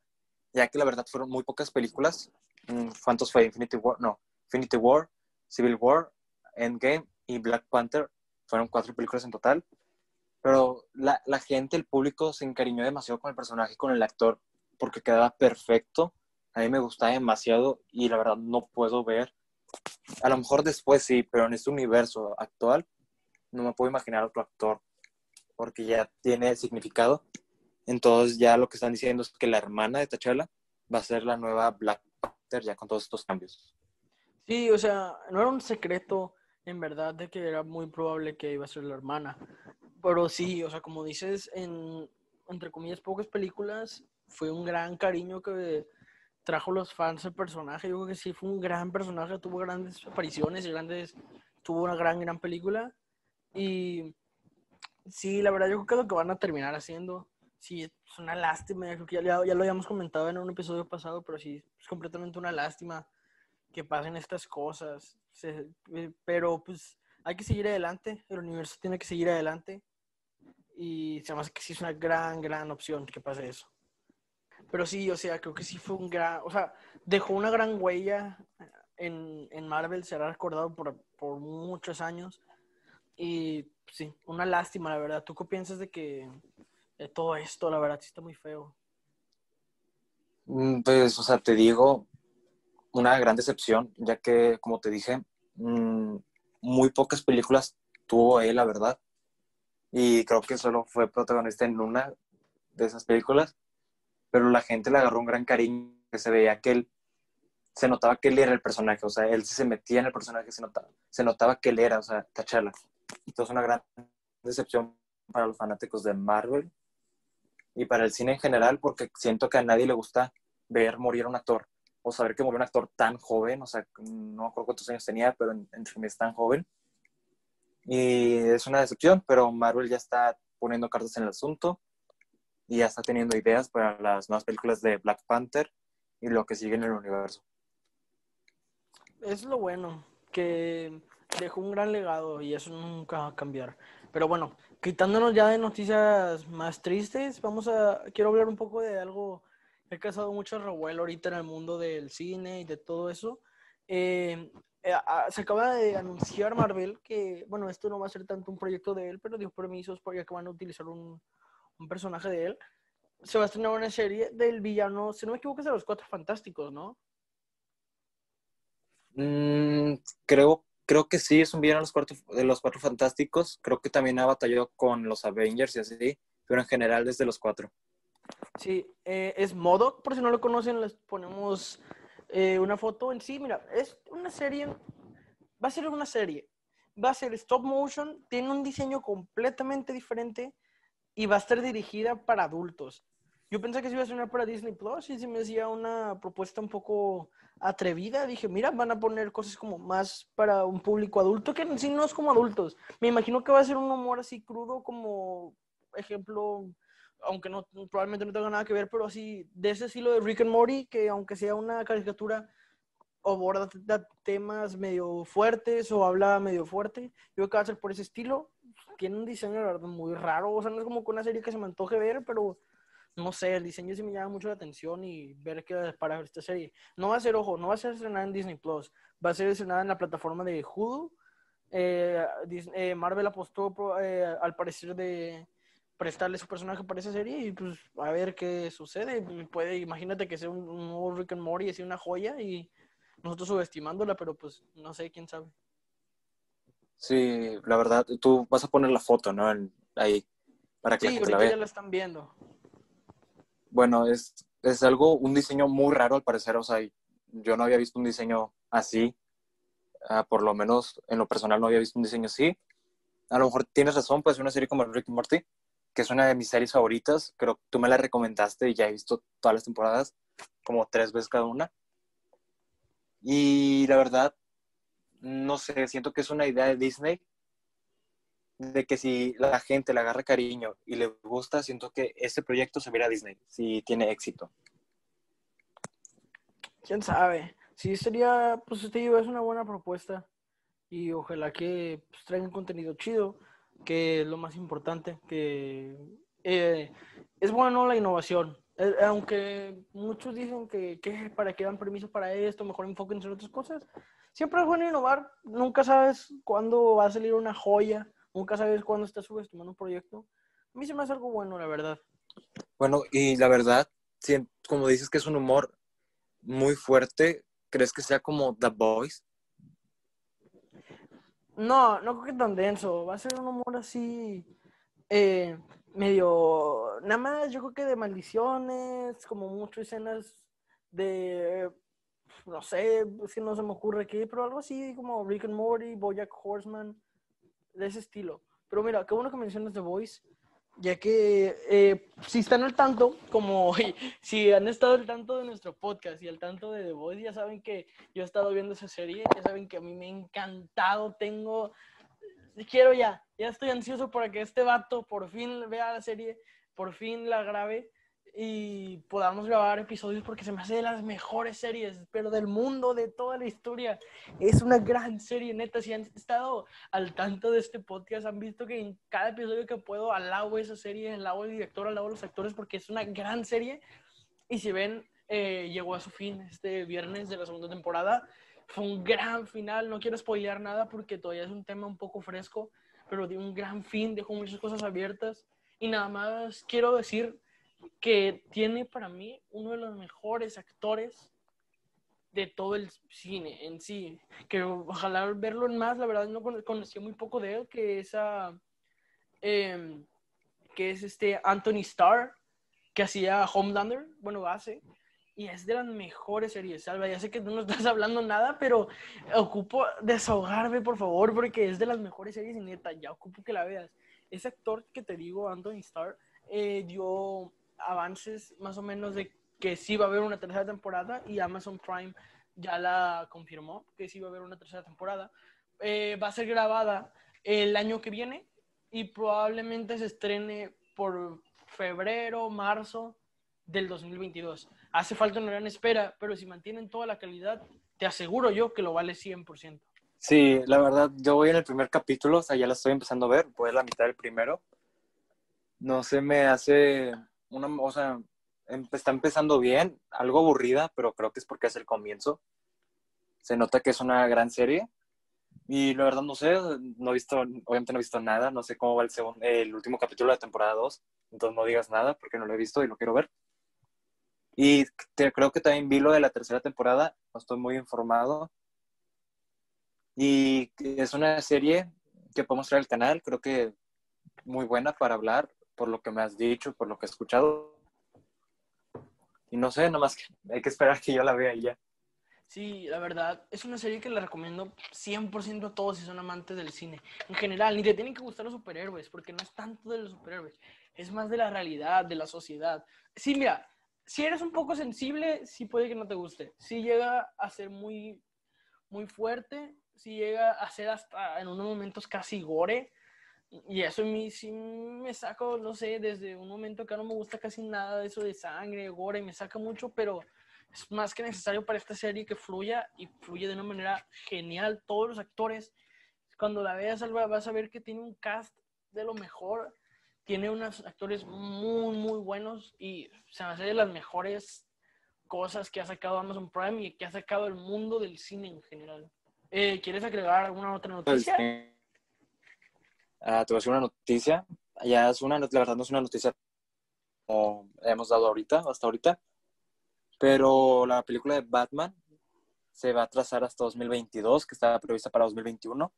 ya que la verdad fueron muy pocas películas. Mm, ¿Cuántos fue? Infinity War, no, Infinity War, Civil War, Endgame y Black Panther. Fueron cuatro películas en total. Pero la, la gente, el público, se encariñó demasiado con el personaje, con el actor, porque quedaba perfecto. A mí me gustaba demasiado y la verdad no puedo ver a lo mejor después sí, pero en este universo actual no me puedo imaginar otro actor porque ya tiene significado. Entonces ya lo que están diciendo es que la hermana de T'Challa va a ser la nueva Black Panther ya con todos estos cambios. Sí, o sea, no era un secreto en verdad de que era muy probable que iba a ser la hermana. Pero sí, o sea, como dices, en entre comillas pocas películas fue un gran cariño que trajo los fans el personaje. Yo creo que sí fue un gran personaje, tuvo grandes apariciones y grandes, tuvo una gran, gran película. Y sí, la verdad yo creo que es lo que van a terminar haciendo. sí, es una lástima, creo que ya, ya lo habíamos comentado en un episodio pasado, pero sí, es completamente una lástima que pasen estas cosas. Eh, pero pues hay que seguir adelante, el universo tiene que seguir adelante. Y se me hace que sí es una gran, gran opción que pase eso. Pero sí, o sea, creo que sí fue un gran, o sea, dejó una gran huella en, en Marvel, será recordado por, por muchos años. Y sí, una lástima, la verdad. ¿Tú qué piensas de que de todo esto, la verdad, sí está muy feo? Mm, Pues, o sea, te digo, una gran decepción, ya que, como te dije, mm, muy pocas películas tuvo él, la verdad. Y creo que solo fue protagonista en una de esas películas. Pero la gente le agarró un gran cariño, que se veía que él, se notaba que él era el personaje, o sea, él se metía en el personaje, se notaba, se notaba que él era, o sea, T'Challa. Entonces, una gran decepción para los fanáticos de Marvel y para el cine en general, porque siento que a nadie le gusta ver morir a un actor o saber que murió un actor tan joven, o sea, no acuerdo cuántos años tenía, pero en, en fin es tan joven. Y es una decepción, pero Marvel ya está poniendo cartas en el asunto y ya está teniendo ideas para las nuevas películas de Black Panther y lo que sigue en el universo. Es lo bueno, que dejó un gran legado y eso nunca va a cambiar. Pero bueno, quitándonos ya de noticias más tristes, vamos a, quiero hablar un poco de algo ha causado mucho revuelo ahorita en el mundo del cine y de todo eso. Eh, eh, se acaba de anunciar Marvel que, bueno, esto no va a ser tanto un proyecto de él, pero dio permisos porque van a utilizar un, un personaje de él. Se va a estrenar una serie del villano, si no me equivoco, es de los Cuatro Fantásticos, ¿no? Mm, creo, creo que sí, es un villano de los, cuatro, de los cuatro fantásticos. Creo que también ha batallado con los Avengers y así, pero en general desde los cuatro. Sí, eh, es Modoc, por si no lo conocen, les ponemos eh, una foto en sí. Mira, es una serie, va a ser una serie, va a ser stop motion, tiene un diseño completamente diferente y va a estar dirigida para adultos. Yo pensé que se iba a ser para Disney Plus y se me hacía una propuesta un poco atrevida. Dije, mira, van a poner cosas como más para un público adulto, que en sí no es como adultos. Me imagino que va a ser un humor así crudo, como ejemplo, aunque no probablemente no tenga nada que ver, pero así de ese estilo de Rick and Morty, que aunque sea una caricatura, aborda temas medio fuertes o habla medio fuerte. Yo creo que va a ser por ese estilo. Tiene un diseño, la verdad, muy raro. O sea, no es como una serie que se me antoje ver, pero no sé, el diseño sí me llama mucho la atención y ver qué para esta serie. No va a ser, ojo, no va a ser estrenada en Disney Plus, va a ser estrenada en la plataforma de Hulu. Eh, Disney, eh, Marvel apostó eh, al parecer de prestarle su personaje para esa serie y pues a ver qué sucede. Puede, imagínate que sea un, un nuevo Rick and Morty, así una joya y nosotros subestimándola, pero pues no sé, quién sabe. Sí, la verdad, tú vas a poner la foto, ¿no? En- ahí, para que Sí, la gente la vea. ya la están viendo. Bueno, es, es algo, un diseño muy raro al parecer, o sea, yo no había visto un diseño así, ah, por lo menos en lo personal no había visto un diseño así. A lo mejor tienes razón, pues una serie como Rick y Morty, que es una de mis series favoritas, creo que tú me la recomendaste y ya he visto todas las temporadas, como tres veces cada una. Y la verdad, no sé, siento que es una idea de Disney, de que si la gente le agarra cariño y le gusta, siento que este proyecto se verá a Disney, si tiene éxito. quién sabe. Sí, sería, pues te digo, es una buena propuesta. Y ojalá que pues, traigan contenido chido, que es lo más importante, que eh, es bueno la innovación. Eh, aunque muchos dicen que, que para que dan permiso para esto, mejor enfóquense en otras cosas. Siempre es bueno innovar. Nunca sabes cuándo va a salir una joya. Nunca sabes cuándo estás subestimando un proyecto. A mí se me hace algo bueno, la verdad. Bueno, y la verdad, como dices que es un humor muy fuerte, ¿crees que sea como The Boys? No, no creo que tan denso. Va a ser un humor así, eh, medio, nada más, yo creo que de maldiciones, como muchas escenas de, no sé, es que no se me ocurre qué, pero algo así como Rick and Morty, Bojack Horseman, de ese estilo. Pero mira, qué bueno que mencionas The Voice, ya que eh, si están al tanto, como si han estado al tanto de nuestro podcast y al tanto de The Voice, ya saben que yo he estado viendo esa serie, ya saben que a mí me ha encantado, tengo, quiero ya, ya estoy ansioso para que este vato por fin vea la serie, por fin la grabe y podamos grabar episodios porque se me hace de las mejores series, pero del mundo, de toda la historia. Es una gran serie, neta. Si han estado al tanto de este podcast, han visto que en cada episodio que puedo alabo esa serie, alabo al director, alabo los actores porque es una gran serie. Y si ven, eh, llegó a su fin este viernes de la segunda temporada. Fue un gran final, no quiero spoilear nada porque todavía es un tema un poco fresco, pero dio un gran fin, dejó muchas cosas abiertas. Y nada más quiero decir que tiene para mí uno de los mejores actores de todo el cine en sí. Que ojalá verlo en más, la verdad no conocía muy poco de él, que es, em, que es este Anthony Starr, que hacía Homelander, bueno, hace, y es de las mejores series, Salva. Ya sé que no estás hablando nada, pero ocupo desahogarme, por favor, porque es de las mejores series y neta, ya ocupo que la veas. Ese actor que te digo, Anthony Starr, eh, dio avances más o menos de que sí va a haber una tercera temporada y Amazon Prime ya la confirmó que sí va a haber una tercera temporada. Eh, va a ser grabada el año que viene y probablemente se estrene por febrero, marzo del 2022. Hace falta una gran espera, pero si mantienen toda la calidad, te aseguro yo que lo vale 100%. Sí, la verdad, yo voy en el primer capítulo, o sea, ya la estoy empezando a ver, voy a la mitad del primero. No se me hace una, o sea, em, está empezando bien, algo aburrida, pero creo que es porque es el comienzo. Se nota que es una gran serie. Y la verdad no sé, no he visto, obviamente no he visto nada, no sé cómo va el, segundo, el último capítulo de la temporada 2, entonces no digas nada porque no lo he visto y lo quiero ver. Y creo que también vi lo de la tercera temporada, no estoy muy informado. Y es una serie que podemos traer al canal, creo que muy buena para hablar por lo que me has dicho, por lo que he escuchado. Y no sé, nomás que hay que esperar que yo la vea y ya. Sí, la verdad, es una serie que la recomiendo 100% a todos si son amantes del cine. En general, ni te tienen que gustar los superhéroes, porque no es tanto de los superhéroes, es más de la realidad, de la sociedad. Sí, mira, si eres un poco sensible, sí puede que no te guste. Si llega a ser muy, muy fuerte, si llega a ser hasta en unos momentos casi gore, y eso a mí sí me saco, no sé, desde un momento que no me gusta casi nada de eso de sangre, gore, me saca mucho, pero es más que necesario para esta serie que fluya y fluye de una manera genial. Todos los actores, cuando la veas, vas a ver que tiene un cast de lo mejor, tiene unos actores muy, muy buenos y se me hace de las mejores cosas que ha sacado Amazon Prime y que ha sacado el mundo del cine en general. Eh, ¿Quieres agregar alguna otra noticia? Uh, te voy a decir una noticia. Ya es una, la verdad no es una noticia como hemos dado ahorita, hasta ahorita. Pero la película de Batman se va a trazar hasta 2022, que estaba prevista para 2021,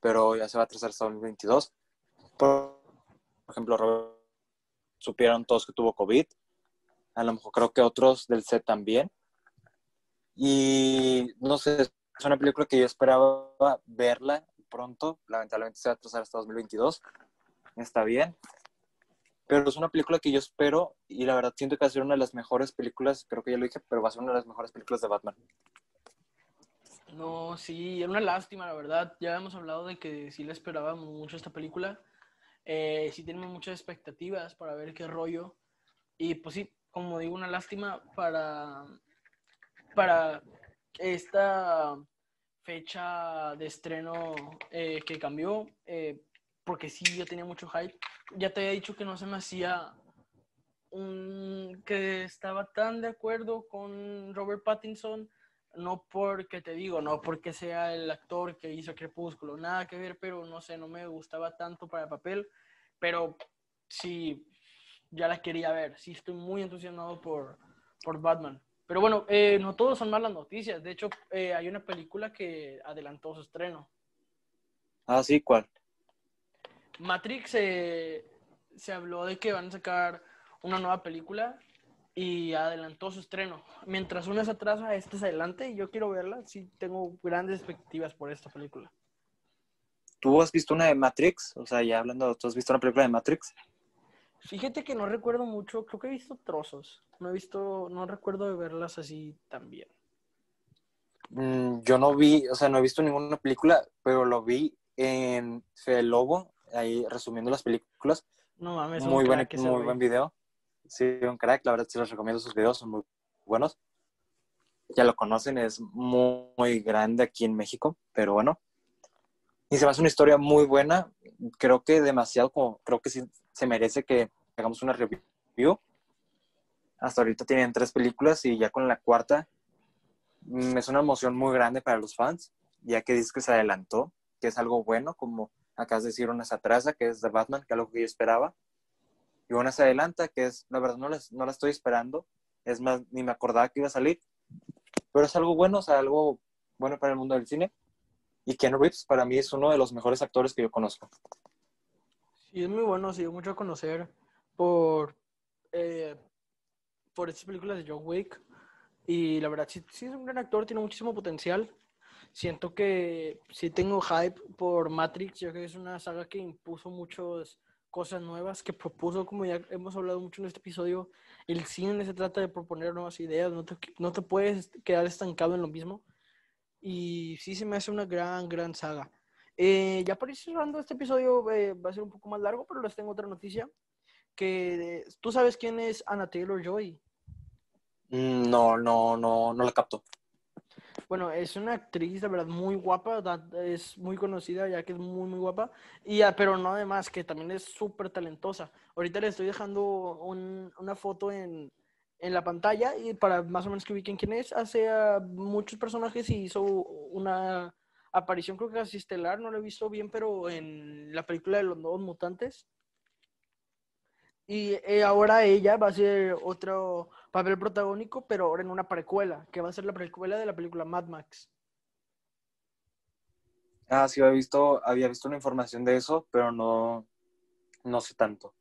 pero ya se va a trazar hasta 2022. Por, ejemplo, supieron todos que tuvo COVID. A lo mejor creo que otros del set también. Y no sé, es una película que yo esperaba verla pronto. Lamentablemente se va a atrasar hasta 2022. Está bien. Pero es una película que yo espero y la verdad siento que va a ser una de las mejores películas, creo que ya lo dije, pero va a ser una de las mejores películas de Batman. No, sí, es una lástima, la verdad. Ya hemos hablado de que sí le esperábamos mucho esta película. Eh, sí tenemos muchas expectativas para ver qué rollo. Y pues sí, como digo, una lástima para, para esta fecha de estreno eh, que cambió, eh, porque sí, yo tenía mucho hype. Ya te había dicho que no se me hacía un, que estaba tan de acuerdo con Robert Pattinson, no porque te digo, no porque sea el actor que hizo Crepúsculo, nada que ver, pero no sé, no me gustaba tanto para el papel, pero sí, ya la quería ver, sí estoy muy entusiasmado por, por Batman. Pero bueno, eh, no todos son malas noticias. De hecho, eh, hay una película que adelantó su estreno. Ah, sí, ¿cuál? Matrix eh, se habló de que van a sacar una nueva película y adelantó su estreno. Mientras una se atrasa, esta es adelante y yo quiero verla. Sí, tengo grandes expectativas por esta película. ¿Tú has visto una de Matrix? O sea, ya hablando, ¿tú has visto una película de Matrix? Fíjate que no recuerdo mucho, creo que he visto trozos. No he visto, no recuerdo de verlas así también. Mm, yo no vi, o sea, no he visto ninguna película, pero lo vi en Fede Lobo, ahí resumiendo las películas. No mames, muy, buen, muy buen video. Sí, un crack, la verdad sí les recomiendo sus videos, son muy buenos. Ya lo conocen, es muy, muy grande aquí en México, pero bueno. Y se me hace una historia muy buena, creo que demasiado, como, creo que sí se merece que hagamos una review. Hasta ahorita tienen tres películas y ya con la cuarta mm, es una emoción muy grande para los fans, ya que dice que se adelantó, que es algo bueno, como acabas de decir, una se atrasa, que es de Batman, que es algo que yo esperaba, y una se adelanta, que es, la verdad, no, no la estoy esperando, es más, ni me acordaba que iba a salir, pero es algo bueno, o sea, algo bueno para el mundo del cine, y Ken Reeves para mí es uno de los mejores actores que yo conozco. Sí, es muy bueno, sí, mucho a conocer por, eh, por estas películas de John Wick. Y la verdad, sí, sí, es un gran actor, tiene muchísimo potencial. Siento que sí tengo hype por Matrix, ya que es una saga que impuso muchas cosas nuevas, que propuso, como ya hemos hablado mucho en este episodio, el cine se trata de proponer nuevas ideas, no te, no te puedes quedar estancado en lo mismo. Y sí se me hace una gran, gran saga. Eh, ya para ir cerrando este episodio eh, va a ser un poco más largo, pero les tengo otra noticia. Que tú sabes quién es Anna Taylor Joy. Mm, no, no, no, no la capto. Bueno, es una actriz, la verdad, muy guapa, es muy conocida ya que es muy, muy guapa, y, pero no además, que también es súper talentosa. Ahorita le estoy dejando una foto en, en la pantalla y para más o menos que ubiquen quién es, hace a muchos personajes y hizo una aparición creo que casi estelar, no lo he visto bien, pero en la película de los nuevos mutantes. Y eh, ahora ella va a ser otro papel protagónico, pero ahora en una precuela, que va a ser la precuela de la película Mad Max. Ah, sí, había visto, había visto una información de eso, pero no, no sé tanto.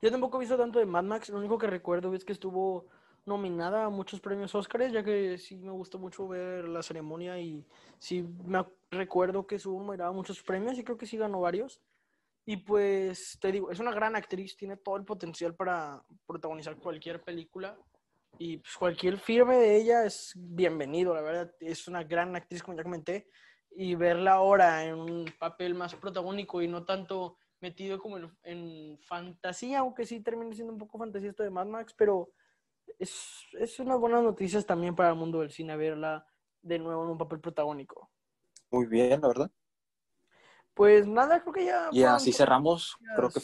Yo tampoco he visto tanto de Mad Max, lo único que recuerdo es que estuvo nominada a muchos premios Oscars, ya que sí me gustó mucho ver la ceremonia y sí me recuerdo que su nominada muchos premios y creo que sí ganó varios. Y pues te digo, es una gran actriz, tiene todo el potencial para protagonizar cualquier película y pues cualquier firme de ella es bienvenido, la verdad, es una gran actriz como ya comenté y verla ahora en un papel más protagónico y no tanto metido como en, fantasía, aunque sí termine siendo un poco fantasía esto de Mad Max, pero es, es unas buenas noticias también para el mundo del cine verla de nuevo en un papel protagónico. Muy bien, la verdad. Pues nada, creo que ya. Y así cerramos. Creo que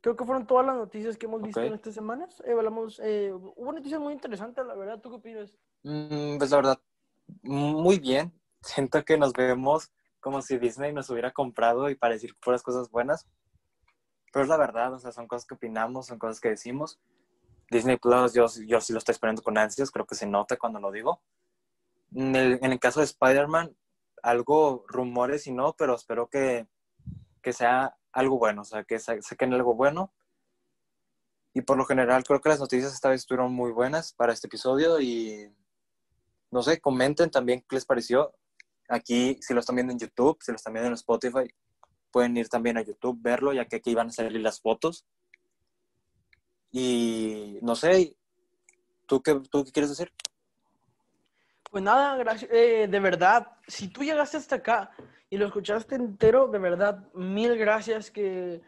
Creo que fueron todas las noticias que hemos visto en estas semanas. Eh, hablamos, eh, hubo noticias muy interesantes, la verdad. ¿Tú qué opinas? Mm, pues la verdad, muy bien. Siento que nos vemos como si Disney nos hubiera comprado y para decir puras cosas buenas. Pero es la verdad, o sea, son cosas que opinamos, son cosas que decimos. Disney Plus, yo, yo sí lo estoy esperando con ansias, creo que se nota cuando lo digo. En el, en el caso de Spider-Man, algo rumores y no, pero espero que, que sea algo bueno, o sea, que saquen algo bueno. Y por lo general, creo que las noticias esta vez estuvieron muy buenas para este episodio y no sé, comenten también qué les pareció. Aquí, si lo están viendo en YouTube, si lo están viendo en Spotify, pueden ir también a YouTube, verlo, ya que aquí van a salir las fotos. Y no sé, ¿tú qué, tú qué quieres decir? Pues nada, gracias. Eh, de verdad, si tú llegaste hasta acá y lo escuchaste entero, de verdad, mil gracias que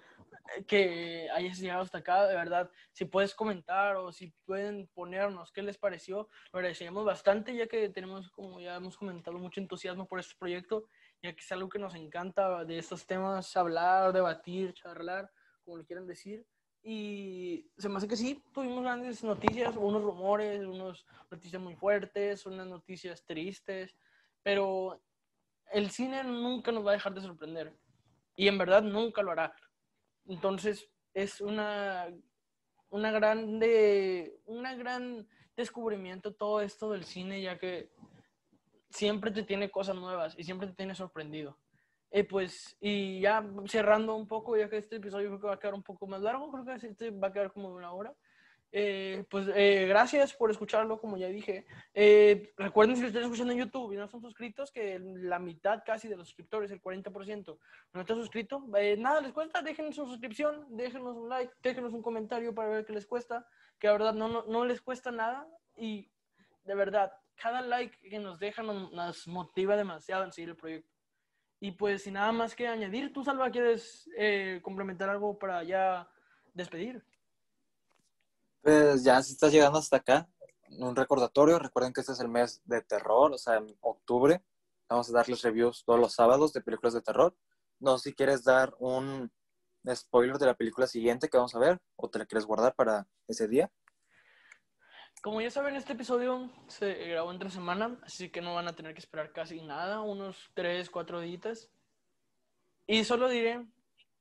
que hayas llegado hasta acá, de verdad, si puedes comentar o si pueden ponernos qué les pareció, lo agradeceríamos bastante, ya que tenemos, como ya hemos comentado, mucho entusiasmo por este proyecto, ya que es algo que nos encanta de estos temas, hablar, debatir, charlar, como lo quieran decir. Y se me hace que sí, tuvimos grandes noticias, unos rumores, unas noticias muy fuertes, unas noticias tristes, pero el cine nunca nos va a dejar de sorprender. Y en verdad nunca lo hará. Entonces, es una, una grande, una gran descubrimiento todo esto del cine, ya que siempre te tiene cosas nuevas y siempre te tiene sorprendido. Eh, pues, y ya cerrando un poco, ya que este episodio creo que va a quedar un poco más largo, creo que este va a quedar como de una hora. Eh, pues eh, gracias por escucharlo, como ya dije. Eh, recuerden si lo están escuchando en YouTube y no son suscritos, que la mitad casi de los suscriptores, el 40%, no está suscrito. nada les cuesta, déjenos su suscripción, déjenos un like, déjenos un comentario para ver qué les cuesta, que la verdad no, no, no les cuesta nada y de verdad, cada like que nos dejan nos motiva demasiado en seguir el proyecto. Y pues sin nada más que añadir, ¿tú, Salva, quieres eh, complementar algo para ya despedir? Pues ya si estás llegando hasta acá, un recordatorio, recuerden que este es el mes de terror, o sea, en octubre vamos a darles reviews todos los sábados de películas de terror. No si quieres dar un spoiler de la película siguiente que vamos a ver o te la quieres guardar para ese día. Como ya saben, este episodio se grabó entre semana, así que no van a tener que esperar casi nada, unos 3, 4 días. Y solo diré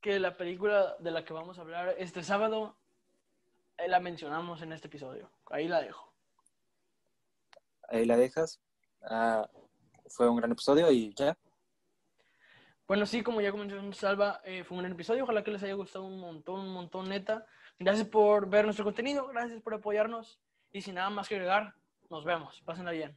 que la película de la que vamos a hablar este sábado eh, la mencionamos en este episodio. Ahí la dejo. Ahí la dejas. Ah, fue un gran episodio y ya. Bueno, sí, como ya comenzó Salva, eh, fue un gran episodio. Ojalá que les haya gustado un montón, un montón, neta. Gracias por ver nuestro contenido, gracias por apoyarnos. Y sin nada más que agregar, nos vemos. Pásenla bien.